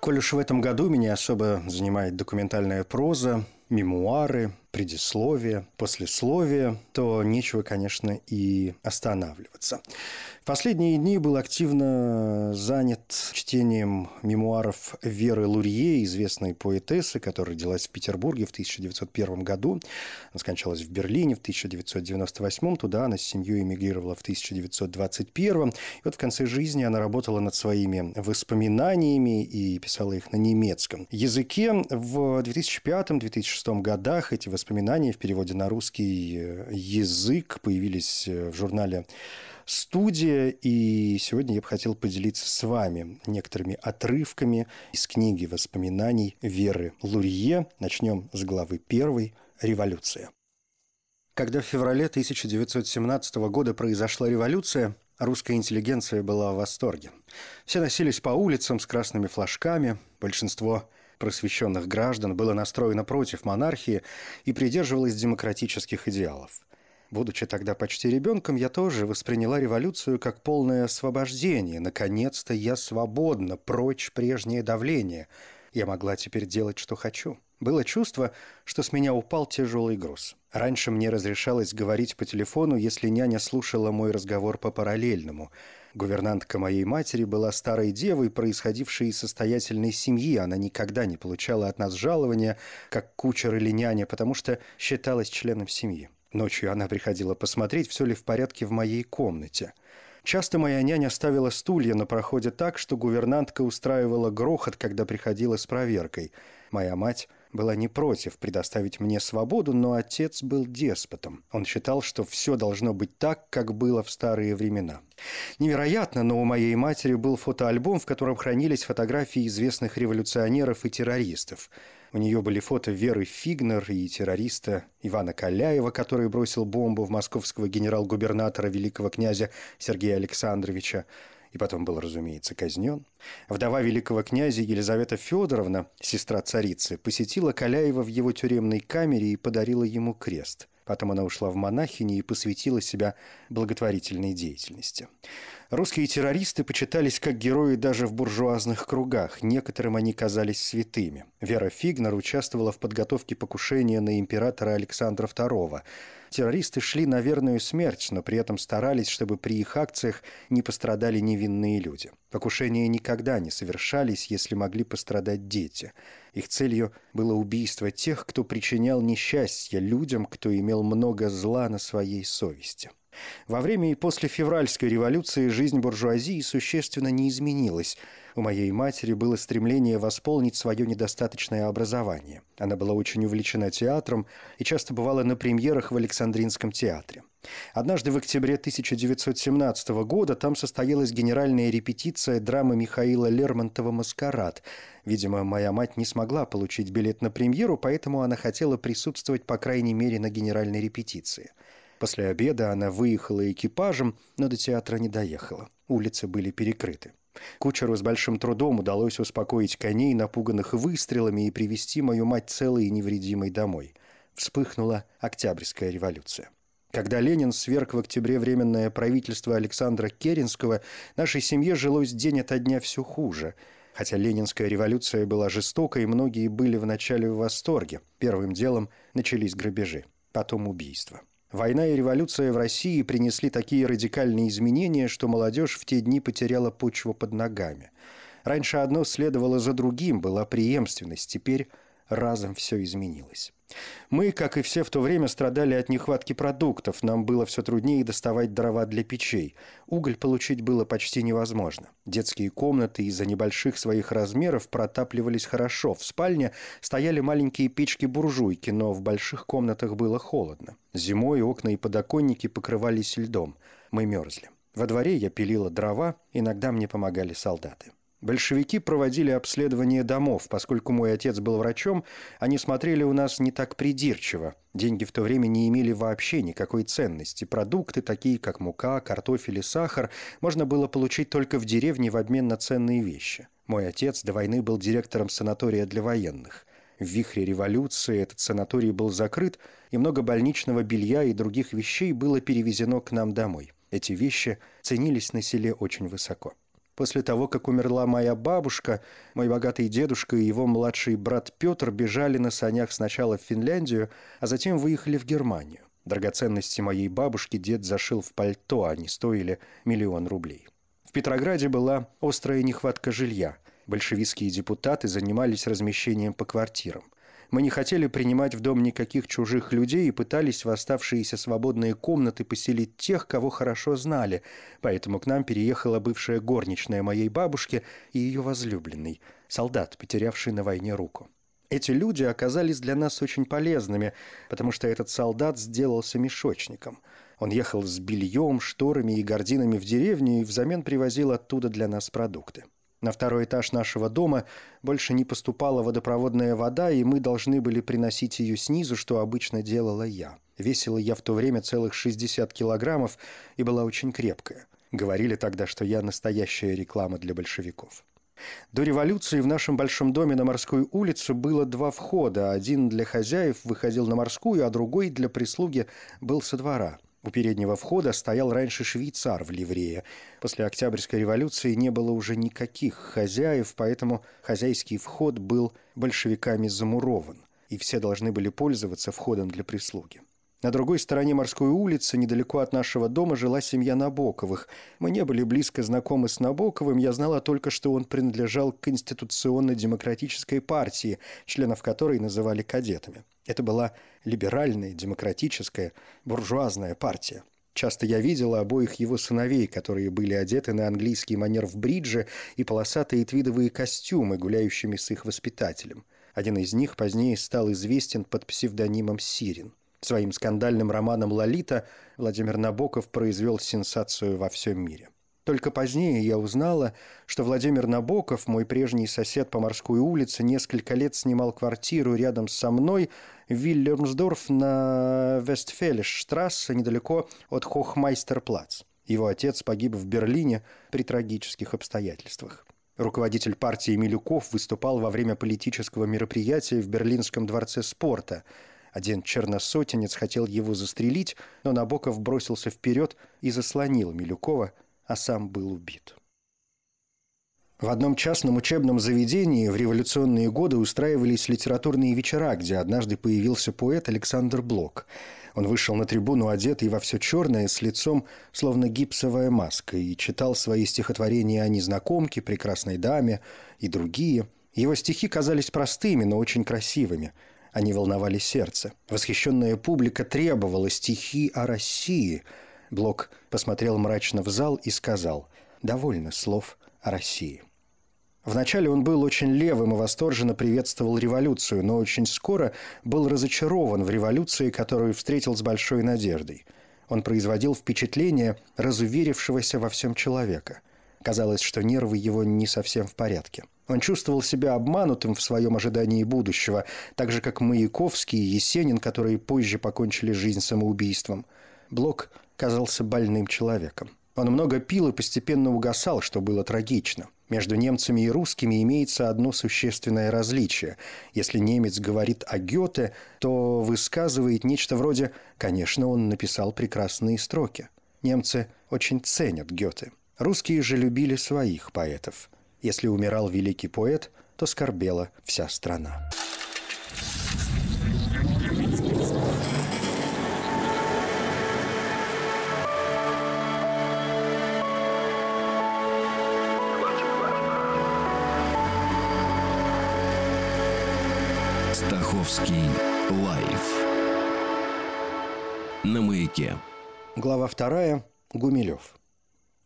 Коль уж в этом году меня особо занимает документальная проза, мемуары, предисловие, послесловие, то нечего, конечно, и останавливаться. Последние дни был активно занят чтением мемуаров Веры Лурье, известной поэтессы, которая родилась в Петербурге в 1901 году. Она скончалась в Берлине в 1998. Туда она с семьей эмигрировала в 1921. И вот в конце жизни она работала над своими воспоминаниями и писала их на немецком языке. В 2005-2006 годах эти воспоминания в переводе на русский язык появились в журнале студия, и сегодня я бы хотел поделиться с вами некоторыми отрывками из книги воспоминаний Веры Лурье. Начнем с главы первой «Революция». Когда в феврале 1917 года произошла революция, русская интеллигенция была в восторге. Все носились по улицам с красными флажками, большинство просвещенных граждан было настроено против монархии и придерживалось демократических идеалов. Будучи тогда почти ребенком, я тоже восприняла революцию как полное освобождение. Наконец-то я свободна, прочь прежнее давление. Я могла теперь делать, что хочу. Было чувство, что с меня упал тяжелый груз. Раньше мне разрешалось говорить по телефону, если няня слушала мой разговор по параллельному – Гувернантка моей матери была старой девой, происходившей из состоятельной семьи. Она никогда не получала от нас жалования, как кучер или няня, потому что считалась членом семьи. Ночью она приходила посмотреть, все ли в порядке в моей комнате. Часто моя няня ставила стулья на проходе так, что гувернантка устраивала грохот, когда приходила с проверкой. Моя мать была не против предоставить мне свободу, но отец был деспотом. Он считал, что все должно быть так, как было в старые времена. Невероятно, но у моей матери был фотоальбом, в котором хранились фотографии известных революционеров и террористов. У нее были фото Веры Фигнер и террориста Ивана Каляева, который бросил бомбу в московского генерал-губернатора великого князя Сергея Александровича и потом был, разумеется, казнен. Вдова великого князя Елизавета Федоровна, сестра царицы, посетила Каляева в его тюремной камере и подарила ему крест. Потом она ушла в монахини и посвятила себя благотворительной деятельности. Русские террористы почитались как герои даже в буржуазных кругах. Некоторым они казались святыми. Вера Фигнер участвовала в подготовке покушения на императора Александра II. Террористы шли на верную смерть, но при этом старались, чтобы при их акциях не пострадали невинные люди. Покушения никогда не совершались, если могли пострадать дети. Их целью было убийство тех, кто причинял несчастье людям, кто имел много зла на своей совести. Во время и после февральской революции жизнь буржуазии существенно не изменилась. У моей матери было стремление восполнить свое недостаточное образование. Она была очень увлечена театром и часто бывала на премьерах в Александринском театре. Однажды в октябре 1917 года там состоялась генеральная репетиция драмы Михаила Лермонтова «Маскарад». Видимо, моя мать не смогла получить билет на премьеру, поэтому она хотела присутствовать, по крайней мере, на генеральной репетиции – После обеда она выехала экипажем, но до театра не доехала. Улицы были перекрыты. Кучеру с большим трудом удалось успокоить коней, напуганных выстрелами, и привести мою мать целой и невредимой домой. Вспыхнула Октябрьская революция. Когда Ленин сверг в октябре временное правительство Александра Керенского, нашей семье жилось день ото дня все хуже. Хотя Ленинская революция была жестокой, многие были вначале в восторге. Первым делом начались грабежи, потом убийства. Война и революция в России принесли такие радикальные изменения, что молодежь в те дни потеряла почву под ногами. Раньше одно следовало за другим, была преемственность, теперь разом все изменилось. Мы, как и все в то время, страдали от нехватки продуктов. Нам было все труднее доставать дрова для печей. Уголь получить было почти невозможно. Детские комнаты из-за небольших своих размеров протапливались хорошо. В спальне стояли маленькие печки-буржуйки, но в больших комнатах было холодно. Зимой окна и подоконники покрывались льдом. Мы мерзли. Во дворе я пилила дрова, иногда мне помогали солдаты. Большевики проводили обследование домов. Поскольку мой отец был врачом, они смотрели у нас не так придирчиво. Деньги в то время не имели вообще никакой ценности. Продукты, такие как мука, картофель и сахар, можно было получить только в деревне в обмен на ценные вещи. Мой отец до войны был директором санатория для военных. В вихре революции этот санаторий был закрыт, и много больничного белья и других вещей было перевезено к нам домой. Эти вещи ценились на селе очень высоко. После того, как умерла моя бабушка, мой богатый дедушка и его младший брат Петр бежали на санях сначала в Финляндию, а затем выехали в Германию. Драгоценности моей бабушки дед зашил в пальто, они стоили миллион рублей. В Петрограде была острая нехватка жилья. Большевистские депутаты занимались размещением по квартирам. Мы не хотели принимать в дом никаких чужих людей и пытались в оставшиеся свободные комнаты поселить тех, кого хорошо знали, поэтому к нам переехала бывшая горничная моей бабушки и ее возлюбленный, солдат, потерявший на войне руку. Эти люди оказались для нас очень полезными, потому что этот солдат сделался мешочником. Он ехал с бельем, шторами и гардинами в деревню и взамен привозил оттуда для нас продукты. На второй этаж нашего дома больше не поступала водопроводная вода, и мы должны были приносить ее снизу, что обычно делала я. Весила я в то время целых 60 килограммов и была очень крепкая. Говорили тогда, что я настоящая реклама для большевиков. До революции в нашем большом доме на Морской улице было два входа. Один для хозяев выходил на Морскую, а другой для прислуги был со двора – у переднего входа стоял раньше швейцар в ливрее. После Октябрьской революции не было уже никаких хозяев, поэтому хозяйский вход был большевиками замурован, и все должны были пользоваться входом для прислуги. На другой стороне морской улицы, недалеко от нашего дома, жила семья Набоковых. Мы не были близко знакомы с Набоковым, я знала только, что он принадлежал к Конституционно-демократической партии, членов которой называли кадетами. Это была либеральная, демократическая, буржуазная партия. Часто я видела обоих его сыновей, которые были одеты на английский манер в бридже и полосатые твидовые костюмы, гуляющими с их воспитателем. Один из них позднее стал известен под псевдонимом Сирин. Своим скандальным романом «Лолита» Владимир Набоков произвел сенсацию во всем мире. Только позднее я узнала, что Владимир Набоков, мой прежний сосед по морской улице, несколько лет снимал квартиру рядом со мной в Вильямсдорф на Вестфелиш-штрассе, недалеко от Хохмайстерплац. Его отец погиб в Берлине при трагических обстоятельствах. Руководитель партии Милюков выступал во время политического мероприятия в Берлинском дворце спорта – один черносотенец хотел его застрелить, но Набоков бросился вперед и заслонил Милюкова, а сам был убит. В одном частном учебном заведении в революционные годы устраивались литературные вечера, где однажды появился поэт Александр Блок. Он вышел на трибуну одетый во все черное, с лицом словно гипсовая маска, и читал свои стихотворения о незнакомке, прекрасной даме и другие. Его стихи казались простыми, но очень красивыми – они волновали сердце. Восхищенная публика требовала стихи о России. Блок посмотрел мрачно в зал и сказал «Довольно слов о России». Вначале он был очень левым и восторженно приветствовал революцию, но очень скоро был разочарован в революции, которую встретил с большой надеждой. Он производил впечатление разуверившегося во всем человека. Казалось, что нервы его не совсем в порядке. Он чувствовал себя обманутым в своем ожидании будущего, так же, как Маяковский и Есенин, которые позже покончили жизнь самоубийством. Блок казался больным человеком. Он много пил и постепенно угасал, что было трагично. Между немцами и русскими имеется одно существенное различие. Если немец говорит о Гёте, то высказывает нечто вроде «конечно, он написал прекрасные строки». Немцы очень ценят Гёте. Русские же любили своих поэтов – если умирал великий поэт, то скорбела вся страна. Стаховский лайф на маяке. Глава вторая. Гумилев.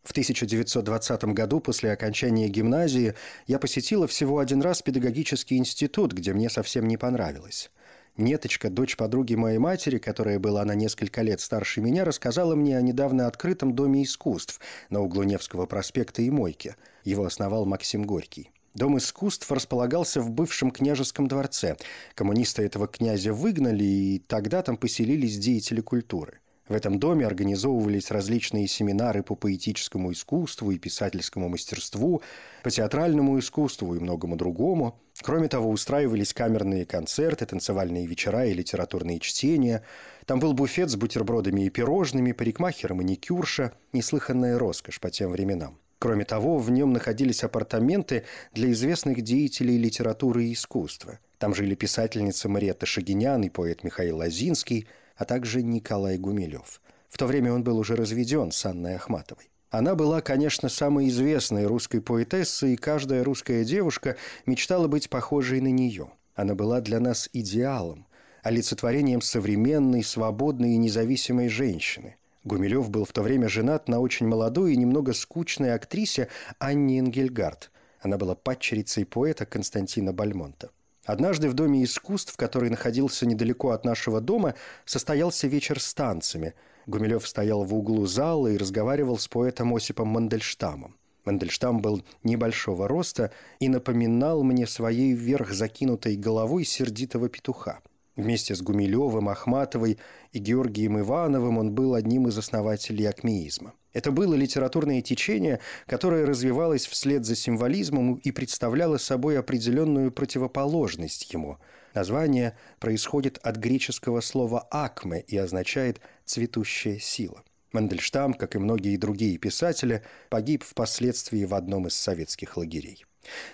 В 1920 году после окончания гимназии я посетила всего один раз педагогический институт, где мне совсем не понравилось. Неточка, дочь подруги моей матери, которая была на несколько лет старше меня, рассказала мне о недавно открытом Доме искусств на углу Невского проспекта и Мойки. Его основал Максим Горький. Дом искусств располагался в бывшем княжеском дворце. Коммунисты этого князя выгнали, и тогда там поселились деятели культуры. В этом доме организовывались различные семинары по поэтическому искусству и писательскому мастерству, по театральному искусству и многому другому. Кроме того, устраивались камерные концерты, танцевальные вечера и литературные чтения. Там был буфет с бутербродами и пирожными, парикмахер и маникюрша, неслыханная роскошь по тем временам. Кроме того, в нем находились апартаменты для известных деятелей литературы и искусства. Там жили писательница Мариетта Шагинян и поэт Михаил Лазинский, а также Николай Гумилев. В то время он был уже разведен с Анной Ахматовой. Она была, конечно, самой известной русской поэтессой, и каждая русская девушка мечтала быть похожей на нее. Она была для нас идеалом, олицетворением современной, свободной и независимой женщины – Гумилев был в то время женат на очень молодой и немного скучной актрисе Анне Энгельгард. Она была падчерицей поэта Константина Бальмонта. Однажды в Доме искусств, который находился недалеко от нашего дома, состоялся вечер с танцами. Гумилев стоял в углу зала и разговаривал с поэтом Осипом Мандельштамом. Мандельштам был небольшого роста и напоминал мне своей вверх закинутой головой сердитого петуха – Вместе с Гумилевым, Ахматовой и Георгием Ивановым он был одним из основателей акмеизма. Это было литературное течение, которое развивалось вслед за символизмом и представляло собой определенную противоположность ему. Название происходит от греческого слова «акме» и означает «цветущая сила». Мандельштам, как и многие другие писатели, погиб впоследствии в одном из советских лагерей.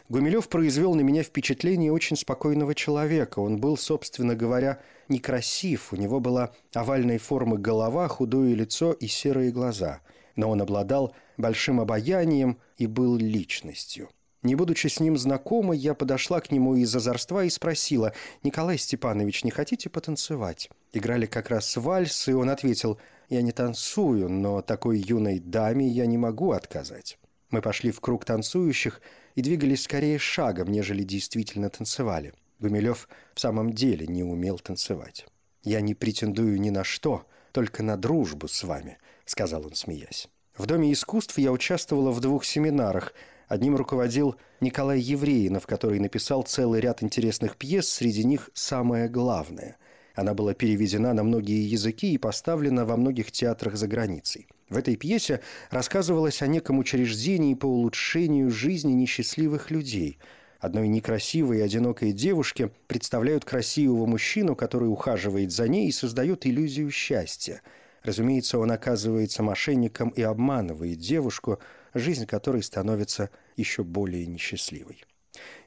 Гумилев произвел на меня впечатление очень спокойного человека. Он был, собственно говоря, некрасив. У него была овальной формы голова, худое лицо и серые глаза. Но он обладал большим обаянием и был личностью. Не будучи с ним знакома, я подошла к нему из озорства и спросила, «Николай Степанович, не хотите потанцевать?» Играли как раз вальс, и он ответил, «Я не танцую, но такой юной даме я не могу отказать». Мы пошли в круг танцующих и двигались скорее шагом, нежели действительно танцевали. Гумилев в самом деле не умел танцевать. «Я не претендую ни на что, только на дружбу с вами», — сказал он, смеясь. В Доме искусств я участвовала в двух семинарах. Одним руководил Николай Евреинов, который написал целый ряд интересных пьес, среди них «Самое главное». Она была переведена на многие языки и поставлена во многих театрах за границей. В этой пьесе рассказывалось о неком учреждении по улучшению жизни несчастливых людей. Одной некрасивой и одинокой девушке представляют красивого мужчину, который ухаживает за ней и создает иллюзию счастья. Разумеется, он оказывается мошенником и обманывает девушку, жизнь которой становится еще более несчастливой.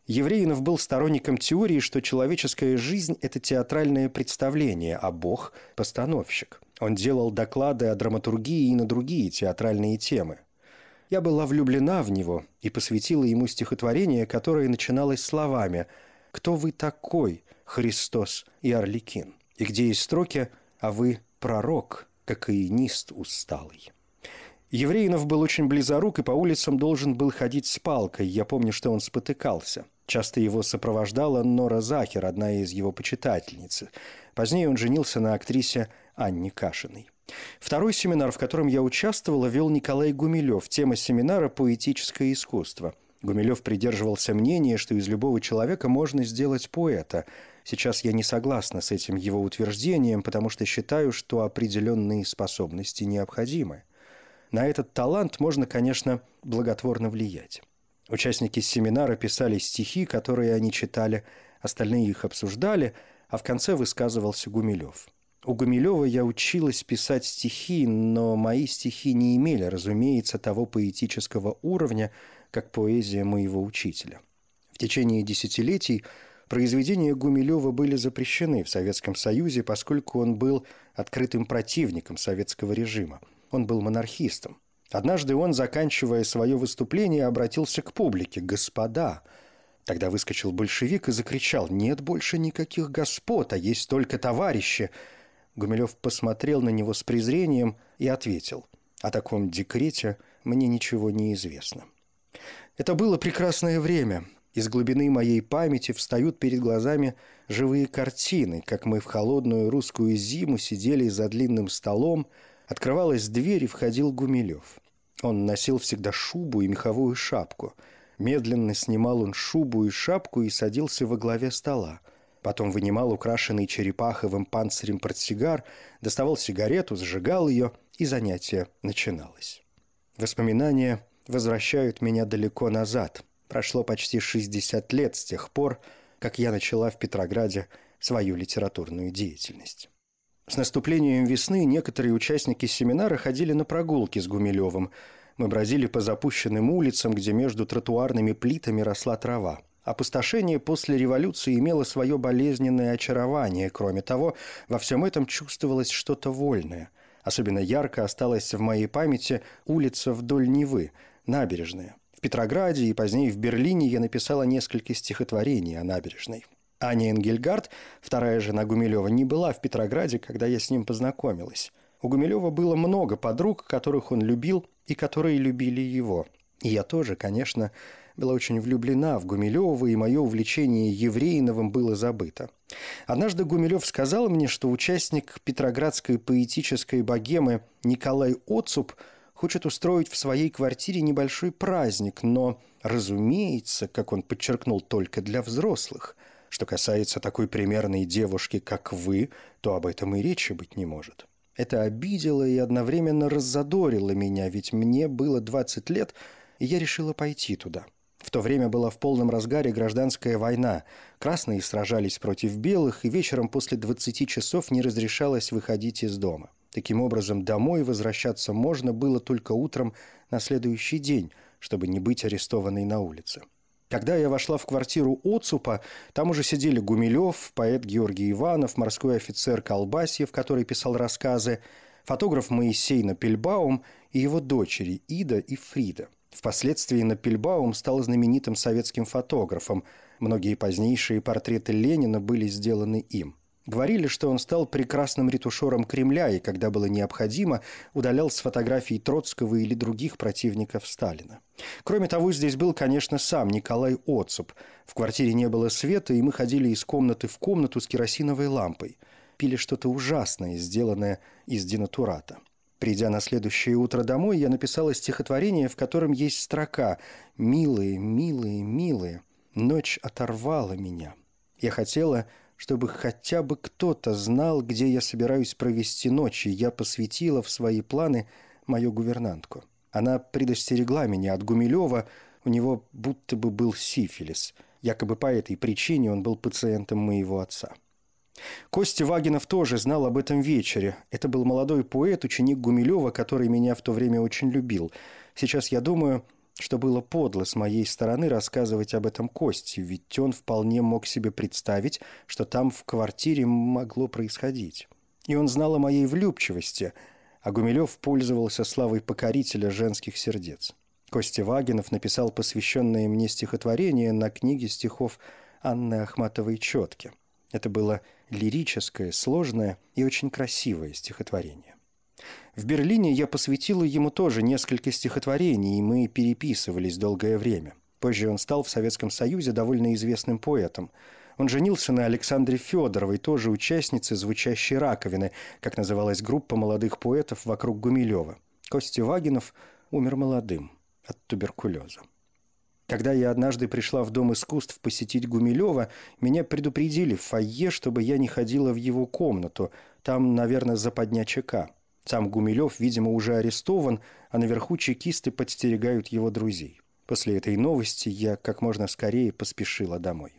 Евреинов был сторонником теории, что человеческая жизнь – это театральное представление, а Бог – постановщик. Он делал доклады о драматургии и на другие театральные темы. Я была влюблена в него и посвятила ему стихотворение, которое начиналось словами «Кто вы такой, Христос и Орликин?» И где есть строки «А вы пророк, как и нист усталый». Евреинов был очень близорук и по улицам должен был ходить с палкой. Я помню, что он спотыкался. Часто его сопровождала Нора Захер, одна из его почитательниц. Позднее он женился на актрисе Анне Кашиной. Второй семинар, в котором я участвовала, вел Николай Гумилев. Тема семинара «Поэтическое искусство». Гумилев придерживался мнения, что из любого человека можно сделать поэта. Сейчас я не согласна с этим его утверждением, потому что считаю, что определенные способности необходимы. На этот талант можно, конечно, благотворно влиять. Участники семинара писали стихи, которые они читали, остальные их обсуждали, а в конце высказывался Гумилев. У Гумилева я училась писать стихи, но мои стихи не имели, разумеется, того поэтического уровня, как поэзия моего учителя. В течение десятилетий произведения Гумилева были запрещены в Советском Союзе, поскольку он был открытым противником советского режима. Он был монархистом. Однажды он, заканчивая свое выступление, обратился к публике. «Господа!» Тогда выскочил большевик и закричал «Нет больше никаких господ, а есть только товарищи!» Гумилев посмотрел на него с презрением и ответил «О таком декрете мне ничего не известно». Это было прекрасное время. Из глубины моей памяти встают перед глазами живые картины, как мы в холодную русскую зиму сидели за длинным столом, открывалась дверь и входил Гумилев. Он носил всегда шубу и меховую шапку. Медленно снимал он шубу и шапку и садился во главе стола. Потом вынимал украшенный черепаховым панцирем портсигар, доставал сигарету, зажигал ее, и занятие начиналось. Воспоминания возвращают меня далеко назад – Прошло почти 60 лет с тех пор, как я начала в Петрограде свою литературную деятельность. С наступлением весны некоторые участники семинара ходили на прогулки с Гумилевым. Мы бродили по запущенным улицам, где между тротуарными плитами росла трава. Опустошение после революции имело свое болезненное очарование. Кроме того, во всем этом чувствовалось что-то вольное. Особенно ярко осталась в моей памяти улица вдоль Невы, набережная. Петрограде и позднее в Берлине я написала несколько стихотворений о набережной. Аня Энгельгард, вторая жена Гумилева, не была в Петрограде, когда я с ним познакомилась. У Гумилева было много подруг, которых он любил и которые любили его. И я тоже, конечно, была очень влюблена в Гумилева, и мое увлечение Евреиновым было забыто. Однажды Гумилев сказал мне, что участник петроградской поэтической богемы Николай Оцуп – хочет устроить в своей квартире небольшой праздник, но, разумеется, как он подчеркнул, только для взрослых. Что касается такой примерной девушки, как вы, то об этом и речи быть не может. Это обидело и одновременно раззадорило меня, ведь мне было 20 лет, и я решила пойти туда. В то время была в полном разгаре гражданская война. Красные сражались против белых, и вечером после 20 часов не разрешалось выходить из дома. Таким образом, домой возвращаться можно было только утром на следующий день, чтобы не быть арестованной на улице. Когда я вошла в квартиру Оцупа, там уже сидели Гумилев, поэт Георгий Иванов, морской офицер Колбасьев, который писал рассказы, фотограф Моисей Напельбаум и его дочери Ида и Фрида. Впоследствии Напельбаум стал знаменитым советским фотографом. Многие позднейшие портреты Ленина были сделаны им – Говорили, что он стал прекрасным ретушером Кремля и, когда было необходимо, удалял с фотографий Троцкого или других противников Сталина. Кроме того, здесь был, конечно, сам Николай Оцеп. В квартире не было света, и мы ходили из комнаты в комнату с керосиновой лампой. Пили что-то ужасное, сделанное из динатурата. Придя на следующее утро домой, я написала стихотворение, в котором есть строка «Милые, милые, милые, ночь оторвала меня». Я хотела чтобы хотя бы кто-то знал, где я собираюсь провести ночь, и я посвятила в свои планы мою гувернантку. Она предостерегла меня от Гумилева, у него будто бы был сифилис. Якобы по этой причине он был пациентом моего отца. Костя Вагинов тоже знал об этом вечере. Это был молодой поэт, ученик Гумилева, который меня в то время очень любил. Сейчас я думаю, что было подло с моей стороны рассказывать об этом Косте, ведь он вполне мог себе представить, что там в квартире могло происходить. И он знал о моей влюбчивости, а Гумилев пользовался славой покорителя женских сердец. Костя Вагинов написал посвященное мне стихотворение на книге стихов Анны Ахматовой «Четки». Это было лирическое, сложное и очень красивое стихотворение. В Берлине я посвятила ему тоже несколько стихотворений, и мы переписывались долгое время. Позже он стал в Советском Союзе довольно известным поэтом. Он женился на Александре Федоровой, тоже участнице «Звучащей раковины», как называлась группа молодых поэтов вокруг Гумилева. Костя Вагинов умер молодым от туберкулеза. Когда я однажды пришла в Дом искусств посетить Гумилева, меня предупредили в фойе, чтобы я не ходила в его комнату. Там, наверное, западня ЧК. Сам Гумилев, видимо, уже арестован, а наверху чекисты подстерегают его друзей. После этой новости я как можно скорее поспешила домой.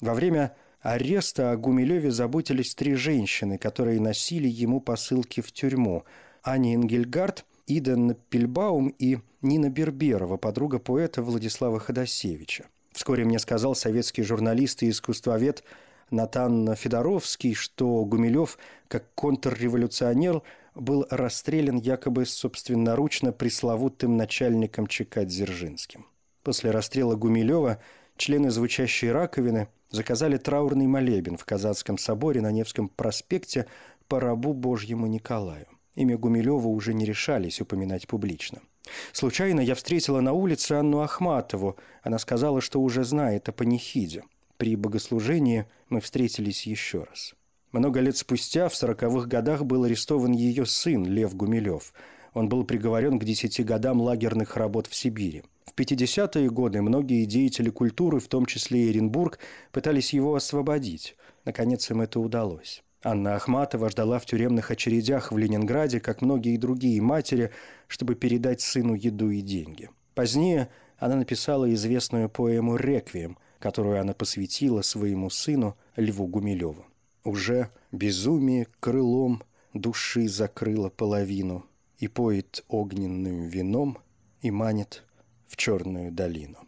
Во время ареста о Гумилеве заботились три женщины, которые носили ему посылки в тюрьму. Аня Энгельгард, Ида Напельбаум и Нина Берберова, подруга поэта Владислава Ходосевича. Вскоре мне сказал советский журналист и искусствовед Натан Федоровский, что Гумилев, как контрреволюционер, был расстрелян якобы собственноручно пресловутым начальником ЧК Дзержинским. После расстрела Гумилева члены звучащей раковины заказали траурный молебен в Казанском соборе на Невском проспекте по рабу Божьему Николаю. Имя Гумилева уже не решались упоминать публично – Случайно я встретила на улице Анну Ахматову. Она сказала, что уже знает о панихиде. При богослужении мы встретились еще раз. Много лет спустя, в сороковых годах, был арестован ее сын Лев Гумилев. Он был приговорен к десяти годам лагерных работ в Сибири. В 50-е годы многие деятели культуры, в том числе и Оренбург, пытались его освободить. Наконец им это удалось. Анна Ахматова ждала в тюремных очередях в Ленинграде, как многие другие матери, чтобы передать сыну еду и деньги. Позднее она написала известную поэму «Реквием», которую она посвятила своему сыну Льву Гумилеву. Уже безумие крылом души закрыло половину и поет огненным вином и манит в черную долину.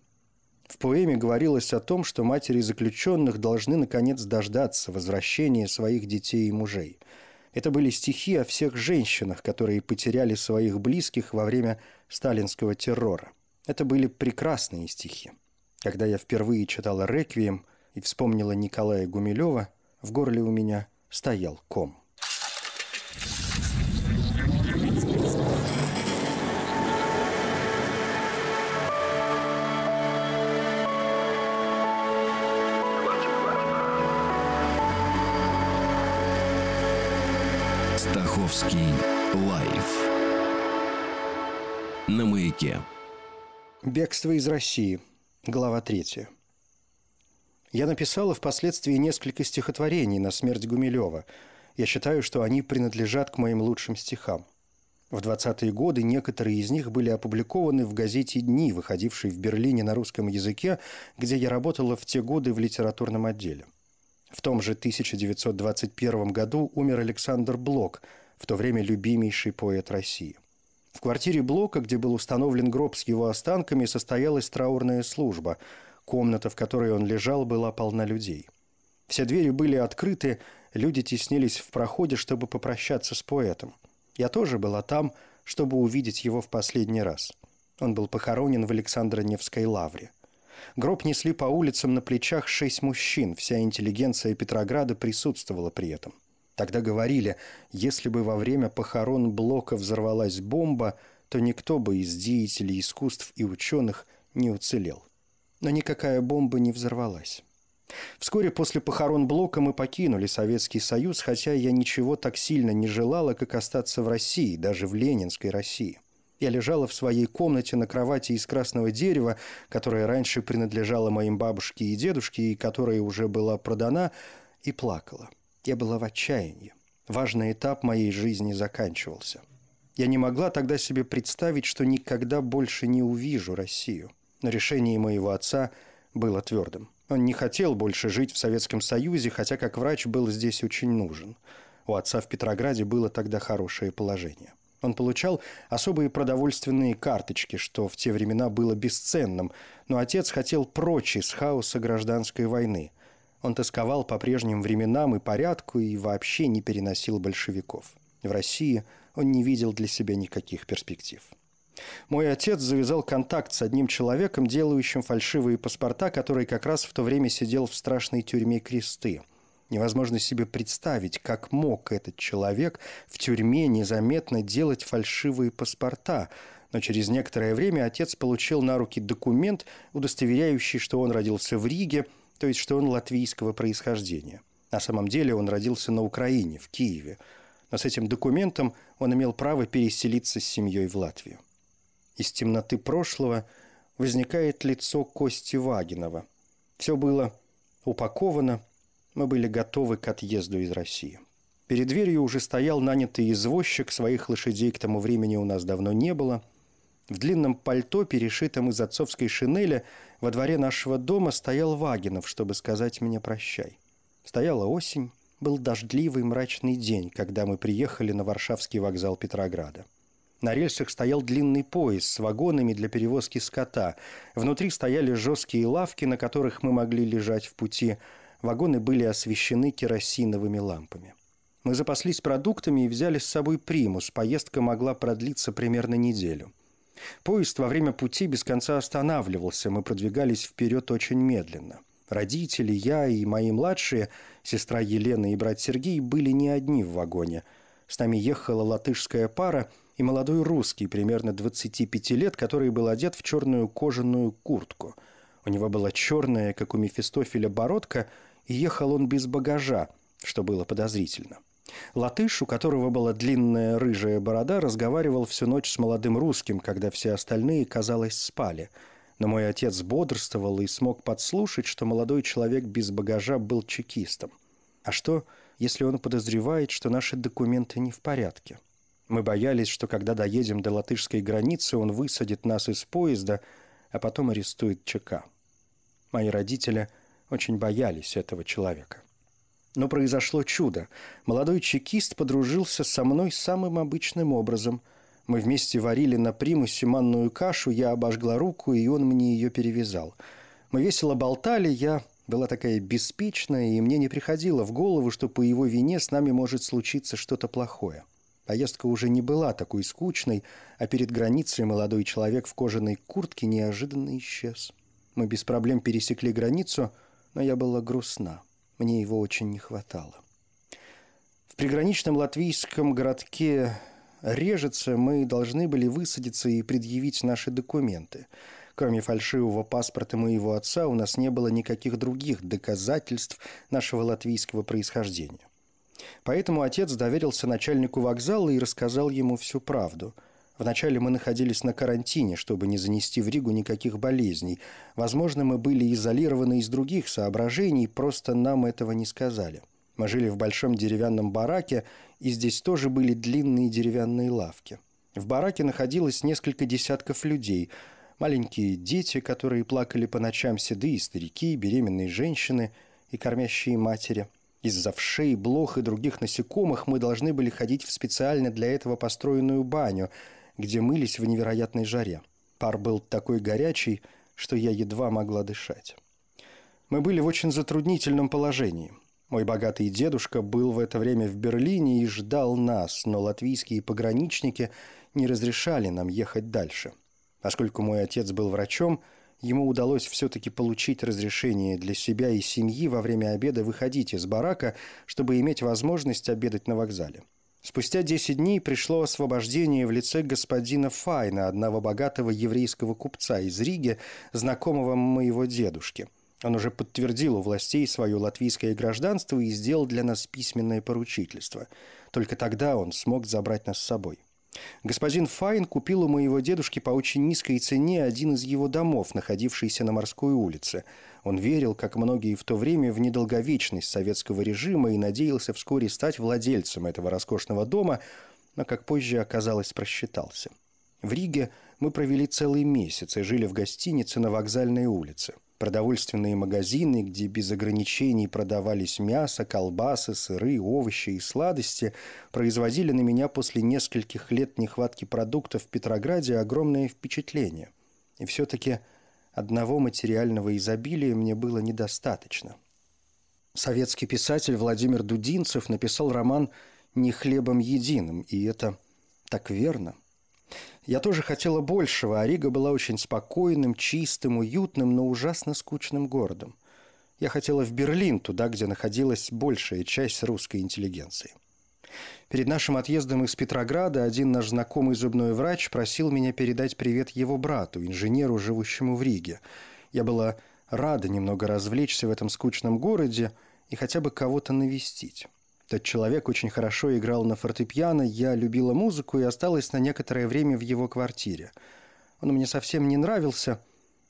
В поэме говорилось о том, что матери заключенных должны наконец дождаться возвращения своих детей и мужей. Это были стихи о всех женщинах, которые потеряли своих близких во время сталинского террора. Это были прекрасные стихи. Когда я впервые читала «Реквием» и вспомнила Николая Гумилева, в горле у меня стоял ком. На маяке. Бегство из России. Глава третья. Я написала впоследствии несколько стихотворений на смерть Гумилева. Я считаю, что они принадлежат к моим лучшим стихам. В 20-е годы некоторые из них были опубликованы в газете «Дни», выходившей в Берлине на русском языке, где я работала в те годы в литературном отделе. В том же 1921 году умер Александр Блок, в то время любимейший поэт России. В квартире Блока, где был установлен гроб с его останками, состоялась траурная служба. Комната, в которой он лежал, была полна людей. Все двери были открыты, люди теснились в проходе, чтобы попрощаться с поэтом. Я тоже была там, чтобы увидеть его в последний раз. Он был похоронен в Александро-Невской лавре. Гроб несли по улицам на плечах шесть мужчин, вся интеллигенция Петрограда присутствовала при этом. Тогда говорили, если бы во время похорон Блока взорвалась бомба, то никто бы из деятелей искусств и ученых не уцелел. Но никакая бомба не взорвалась. Вскоре после похорон Блока мы покинули Советский Союз, хотя я ничего так сильно не желала, как остаться в России, даже в Ленинской России – я лежала в своей комнате на кровати из красного дерева, которая раньше принадлежала моим бабушке и дедушке, и которая уже была продана, и плакала. Я была в отчаянии. Важный этап моей жизни заканчивался. Я не могла тогда себе представить, что никогда больше не увижу Россию. Но решение моего отца было твердым. Он не хотел больше жить в Советском Союзе, хотя как врач был здесь очень нужен. У отца в Петрограде было тогда хорошее положение. Он получал особые продовольственные карточки, что в те времена было бесценным, но отец хотел прочь из хаоса гражданской войны. Он тосковал по прежним временам и порядку и вообще не переносил большевиков. В России он не видел для себя никаких перспектив. Мой отец завязал контакт с одним человеком, делающим фальшивые паспорта, который как раз в то время сидел в страшной тюрьме Кресты – Невозможно себе представить, как мог этот человек в тюрьме незаметно делать фальшивые паспорта. Но через некоторое время отец получил на руки документ, удостоверяющий, что он родился в Риге, то есть что он латвийского происхождения. На самом деле он родился на Украине, в Киеве. Но с этим документом он имел право переселиться с семьей в Латвию. Из темноты прошлого возникает лицо Кости Вагинова. Все было упаковано, мы были готовы к отъезду из России. Перед дверью уже стоял нанятый извозчик, своих лошадей к тому времени у нас давно не было. В длинном пальто, перешитом из отцовской шинели, во дворе нашего дома стоял Вагинов, чтобы сказать мне «прощай». Стояла осень, был дождливый мрачный день, когда мы приехали на Варшавский вокзал Петрограда. На рельсах стоял длинный поезд с вагонами для перевозки скота. Внутри стояли жесткие лавки, на которых мы могли лежать в пути – Вагоны были освещены керосиновыми лампами. Мы запаслись продуктами и взяли с собой примус. Поездка могла продлиться примерно неделю. Поезд во время пути без конца останавливался. Мы продвигались вперед очень медленно. Родители, я и мои младшие, сестра Елена и брат Сергей, были не одни в вагоне. С нами ехала латышская пара, и молодой русский, примерно 25 лет, который был одет в черную кожаную куртку. У него была черная, как у Мефистофеля, бородка, и ехал он без багажа, что было подозрительно. Латыш, у которого была длинная рыжая борода, разговаривал всю ночь с молодым русским, когда все остальные, казалось, спали. Но мой отец бодрствовал и смог подслушать, что молодой человек без багажа был чекистом. А что, если он подозревает, что наши документы не в порядке? Мы боялись, что когда доедем до латышской границы, он высадит нас из поезда, а потом арестует ЧК. Мои родители очень боялись этого человека. Но произошло чудо. Молодой чекист подружился со мной самым обычным образом. Мы вместе варили на примусе манную кашу, я обожгла руку, и он мне ее перевязал. Мы весело болтали, я была такая беспечная, и мне не приходило в голову, что по его вине с нами может случиться что-то плохое. Поездка уже не была такой скучной, а перед границей молодой человек в кожаной куртке неожиданно исчез. Мы без проблем пересекли границу, но я была грустна. Мне его очень не хватало. В приграничном латвийском городке Режице мы должны были высадиться и предъявить наши документы. Кроме фальшивого паспорта моего отца, у нас не было никаких других доказательств нашего латвийского происхождения. Поэтому отец доверился начальнику вокзала и рассказал ему всю правду – Вначале мы находились на карантине, чтобы не занести в Ригу никаких болезней. Возможно, мы были изолированы из других соображений, просто нам этого не сказали. Мы жили в большом деревянном бараке, и здесь тоже были длинные деревянные лавки. В бараке находилось несколько десятков людей. Маленькие дети, которые плакали по ночам, седые старики, беременные женщины и кормящие матери – из-за вшей, блох и других насекомых мы должны были ходить в специально для этого построенную баню, где мылись в невероятной жаре. Пар был такой горячий, что я едва могла дышать. Мы были в очень затруднительном положении. Мой богатый дедушка был в это время в Берлине и ждал нас, но латвийские пограничники не разрешали нам ехать дальше. Поскольку мой отец был врачом, ему удалось все-таки получить разрешение для себя и семьи во время обеда выходить из барака, чтобы иметь возможность обедать на вокзале. Спустя 10 дней пришло освобождение в лице господина Файна, одного богатого еврейского купца из Риги, знакомого моего дедушки. Он уже подтвердил у властей свое латвийское гражданство и сделал для нас письменное поручительство. Только тогда он смог забрать нас с собой. Господин Файн купил у моего дедушки по очень низкой цене один из его домов, находившийся на морской улице – он верил, как многие в то время, в недолговечность советского режима и надеялся вскоре стать владельцем этого роскошного дома, но, как позже оказалось, просчитался. В Риге мы провели целый месяц и жили в гостинице на вокзальной улице. Продовольственные магазины, где без ограничений продавались мясо, колбасы, сыры, овощи и сладости, производили на меня после нескольких лет нехватки продуктов в Петрограде огромное впечатление. И все-таки Одного материального изобилия мне было недостаточно. Советский писатель Владимир Дудинцев написал роман «Не хлебом единым», и это так верно. Я тоже хотела большего, а Рига была очень спокойным, чистым, уютным, но ужасно скучным городом. Я хотела в Берлин, туда, где находилась большая часть русской интеллигенции. Перед нашим отъездом из Петрограда один наш знакомый зубной врач просил меня передать привет его брату, инженеру, живущему в Риге. Я была рада немного развлечься в этом скучном городе и хотя бы кого-то навестить. Тот человек очень хорошо играл на фортепиано, я любила музыку и осталась на некоторое время в его квартире. Он мне совсем не нравился,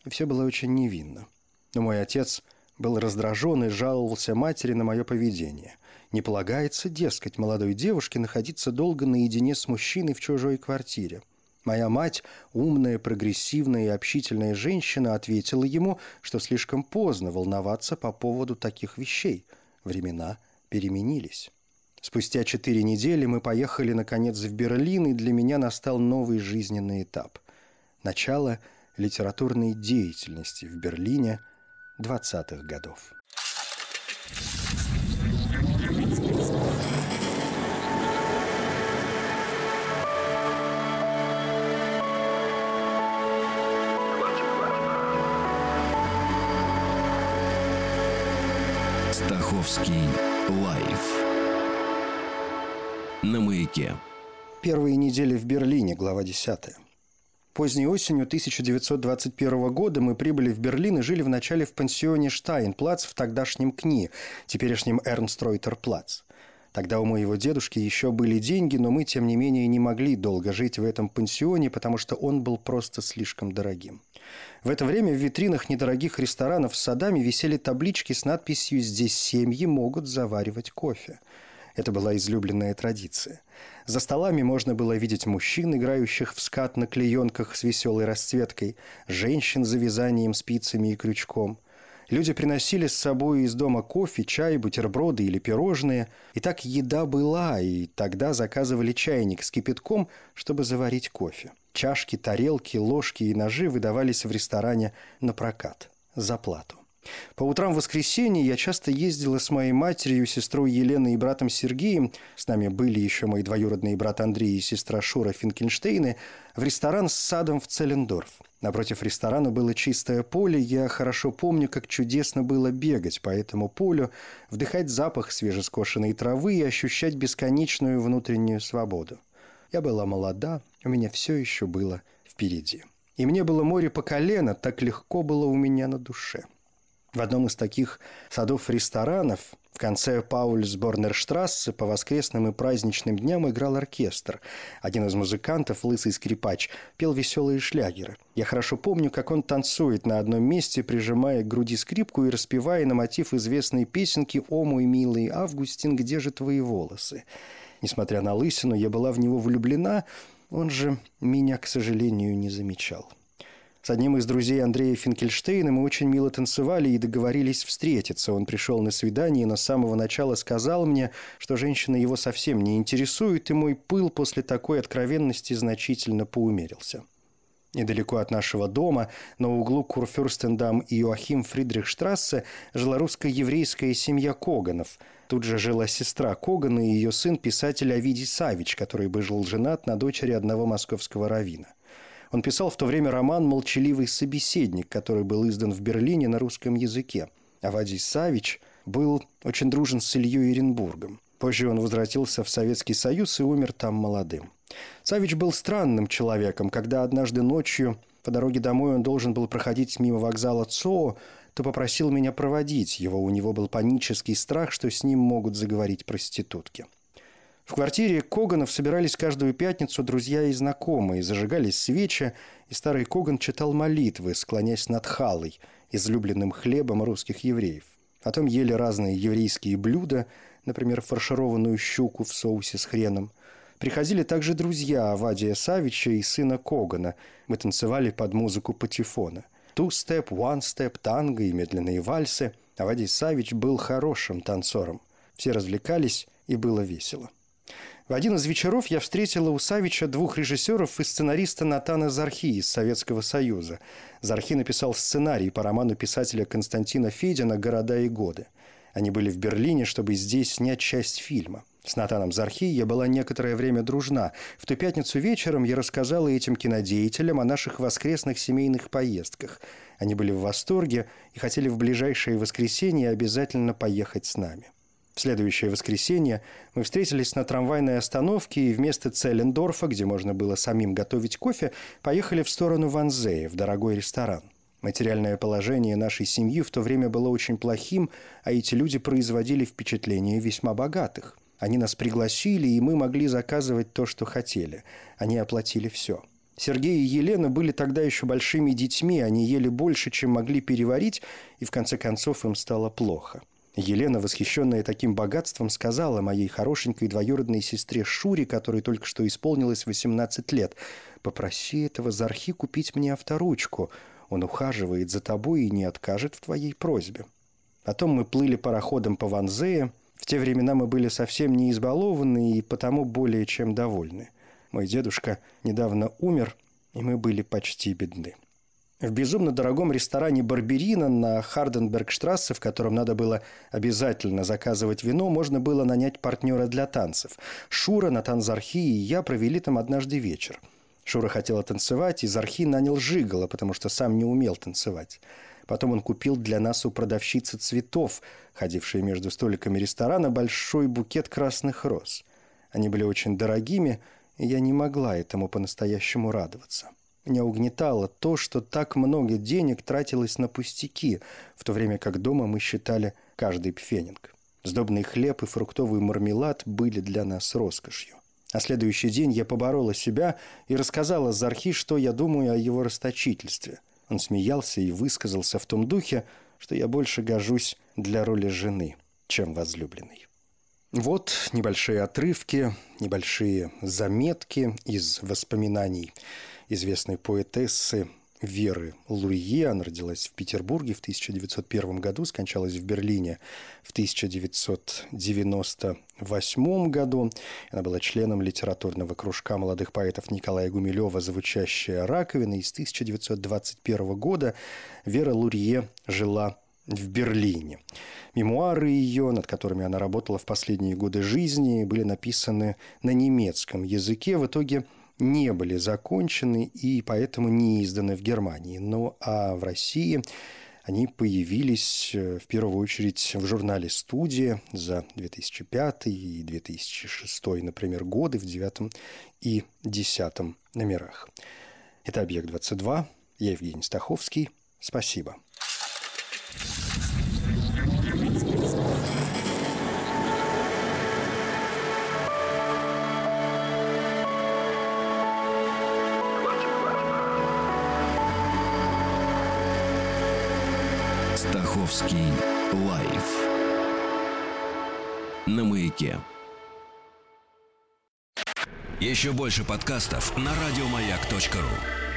и все было очень невинно. Но мой отец был раздражен и жаловался матери на мое поведение. Не полагается, дескать, молодой девушке находиться долго наедине с мужчиной в чужой квартире. Моя мать, умная, прогрессивная и общительная женщина, ответила ему, что слишком поздно волноваться по поводу таких вещей. Времена переменились. Спустя четыре недели мы поехали, наконец, в Берлин, и для меня настал новый жизненный этап. Начало литературной деятельности в Берлине 20-х годов. Стаховский на маяке. Первые недели в Берлине, глава 10. Поздней осенью 1921 года мы прибыли в Берлин и жили вначале в пансионе Штайнплац в тогдашнем КНИ, теперешнем Эрнстройтерплац. Тогда у моего дедушки еще были деньги, но мы, тем не менее, не могли долго жить в этом пансионе, потому что он был просто слишком дорогим. В это время в витринах недорогих ресторанов с садами висели таблички с надписью «Здесь семьи могут заваривать кофе». Это была излюбленная традиция. За столами можно было видеть мужчин, играющих в скат на клеенках с веселой расцветкой, женщин за вязанием спицами и крючком. Люди приносили с собой из дома кофе, чай, бутерброды или пирожные. И так еда была, и тогда заказывали чайник с кипятком, чтобы заварить кофе. Чашки, тарелки, ложки и ножи выдавались в ресторане на прокат за плату. По утрам в воскресенье я часто ездила с моей матерью, сестрой Еленой и братом Сергеем, с нами были еще мои двоюродные брат Андрей и сестра Шура Финкельштейны, в ресторан с садом в Целлендорф. Напротив ресторана было чистое поле, я хорошо помню, как чудесно было бегать по этому полю, вдыхать запах свежескошенной травы и ощущать бесконечную внутреннюю свободу. Я была молода, у меня все еще было впереди. И мне было море по колено, так легко было у меня на душе. В одном из таких садов-ресторанов в конце Паульсборнерштрассе по воскресным и праздничным дням играл оркестр. Один из музыкантов, лысый скрипач, пел веселые шлягеры. Я хорошо помню, как он танцует на одном месте, прижимая к груди скрипку и распевая на мотив известной песенки «О, мой милый Августин, где же твои волосы?». Несмотря на лысину, я была в него влюблена, он же меня, к сожалению, не замечал. С одним из друзей Андрея Финкельштейна мы очень мило танцевали и договорились встретиться. Он пришел на свидание, но с самого начала сказал мне, что женщина его совсем не интересует, и мой пыл после такой откровенности значительно поумерился. Недалеко от нашего дома, на углу Курфюрстендам и Йоахим Фридрихштрассе, жила русско-еврейская семья Коганов. Тут же жила сестра Когана и ее сын, писатель Авидий Савич, который бы жил женат на дочери одного московского равина. Он писал в то время роман «Молчаливый собеседник», который был издан в Берлине на русском языке. Авадий Савич был очень дружен с Ильей Иренбургом. Позже он возвратился в Советский Союз и умер там молодым. Савич был странным человеком. Когда однажды ночью по дороге домой он должен был проходить мимо вокзала ЦО, то попросил меня проводить его. У него был панический страх, что с ним могут заговорить проститутки. В квартире Коганов собирались каждую пятницу друзья и знакомые, зажигались свечи, и старый Коган читал молитвы, склоняясь над халой, излюбленным хлебом русских евреев. Потом ели разные еврейские блюда, например, фаршированную щуку в соусе с хреном. Приходили также друзья Авадия Савича и сына Когана. Мы танцевали под музыку патефона. Ту-степ, one-степ, танго и медленные вальсы. Авадий Савич был хорошим танцором. Все развлекались, и было весело. В один из вечеров я встретила у Савича двух режиссеров и сценариста Натана Зархи из Советского Союза. Зархи написал сценарий по роману писателя Константина Федина «Города и годы». Они были в Берлине, чтобы здесь снять часть фильма. С Натаном Зархи я была некоторое время дружна. В ту пятницу вечером я рассказала этим кинодеятелям о наших воскресных семейных поездках. Они были в восторге и хотели в ближайшее воскресенье обязательно поехать с нами. Следующее воскресенье мы встретились на трамвайной остановке и вместо Целлендорфа, где можно было самим готовить кофе, поехали в сторону Ванзея, в дорогой ресторан. Материальное положение нашей семьи в то время было очень плохим, а эти люди производили впечатление весьма богатых. Они нас пригласили, и мы могли заказывать то, что хотели. Они оплатили все. Сергей и Елена были тогда еще большими детьми, они ели больше, чем могли переварить, и в конце концов им стало плохо. Елена, восхищенная таким богатством, сказала моей хорошенькой двоюродной сестре Шуре, которой только что исполнилось 18 лет, «Попроси этого Зархи купить мне авторучку. Он ухаживает за тобой и не откажет в твоей просьбе». Потом мы плыли пароходом по Ванзее. В те времена мы были совсем не избалованы и потому более чем довольны. Мой дедушка недавно умер, и мы были почти бедны. В безумно дорогом ресторане «Барберина» на Харденбергштрассе, в котором надо было обязательно заказывать вино, можно было нанять партнера для танцев. Шура, Натан Зархи и я провели там однажды вечер. Шура хотела танцевать, и Зархи нанял Жигала, потому что сам не умел танцевать. Потом он купил для нас у продавщицы цветов, ходившей между столиками ресторана, большой букет красных роз. Они были очень дорогими, и я не могла этому по-настоящему радоваться. Меня угнетало то, что так много денег тратилось на пустяки, в то время как дома мы считали каждый пфенинг. Сдобный хлеб и фруктовый мармелад были для нас роскошью. А следующий день я поборола себя и рассказала Зархи, что я думаю о его расточительстве. Он смеялся и высказался в том духе, что я больше гожусь для роли жены, чем возлюбленной. Вот небольшие отрывки, небольшие заметки из воспоминаний известной поэтессы Веры Луи. Она родилась в Петербурге в 1901 году, скончалась в Берлине в 1998 году. Она была членом литературного кружка молодых поэтов Николая Гумилева «Звучащая раковина». И с 1921 года Вера Лурье жила в Берлине. Мемуары ее, над которыми она работала в последние годы жизни, были написаны на немецком языке. В итоге – не были закончены и поэтому не изданы в Германии. Ну а в России они появились э, в первую очередь в журнале «Студия» за 2005 и 2006, например, годы в девятом и десятом номерах. Это «Объект-22». Я Евгений Стаховский. Спасибо. На маяке. Еще больше подкастов на радиомаяк.ру.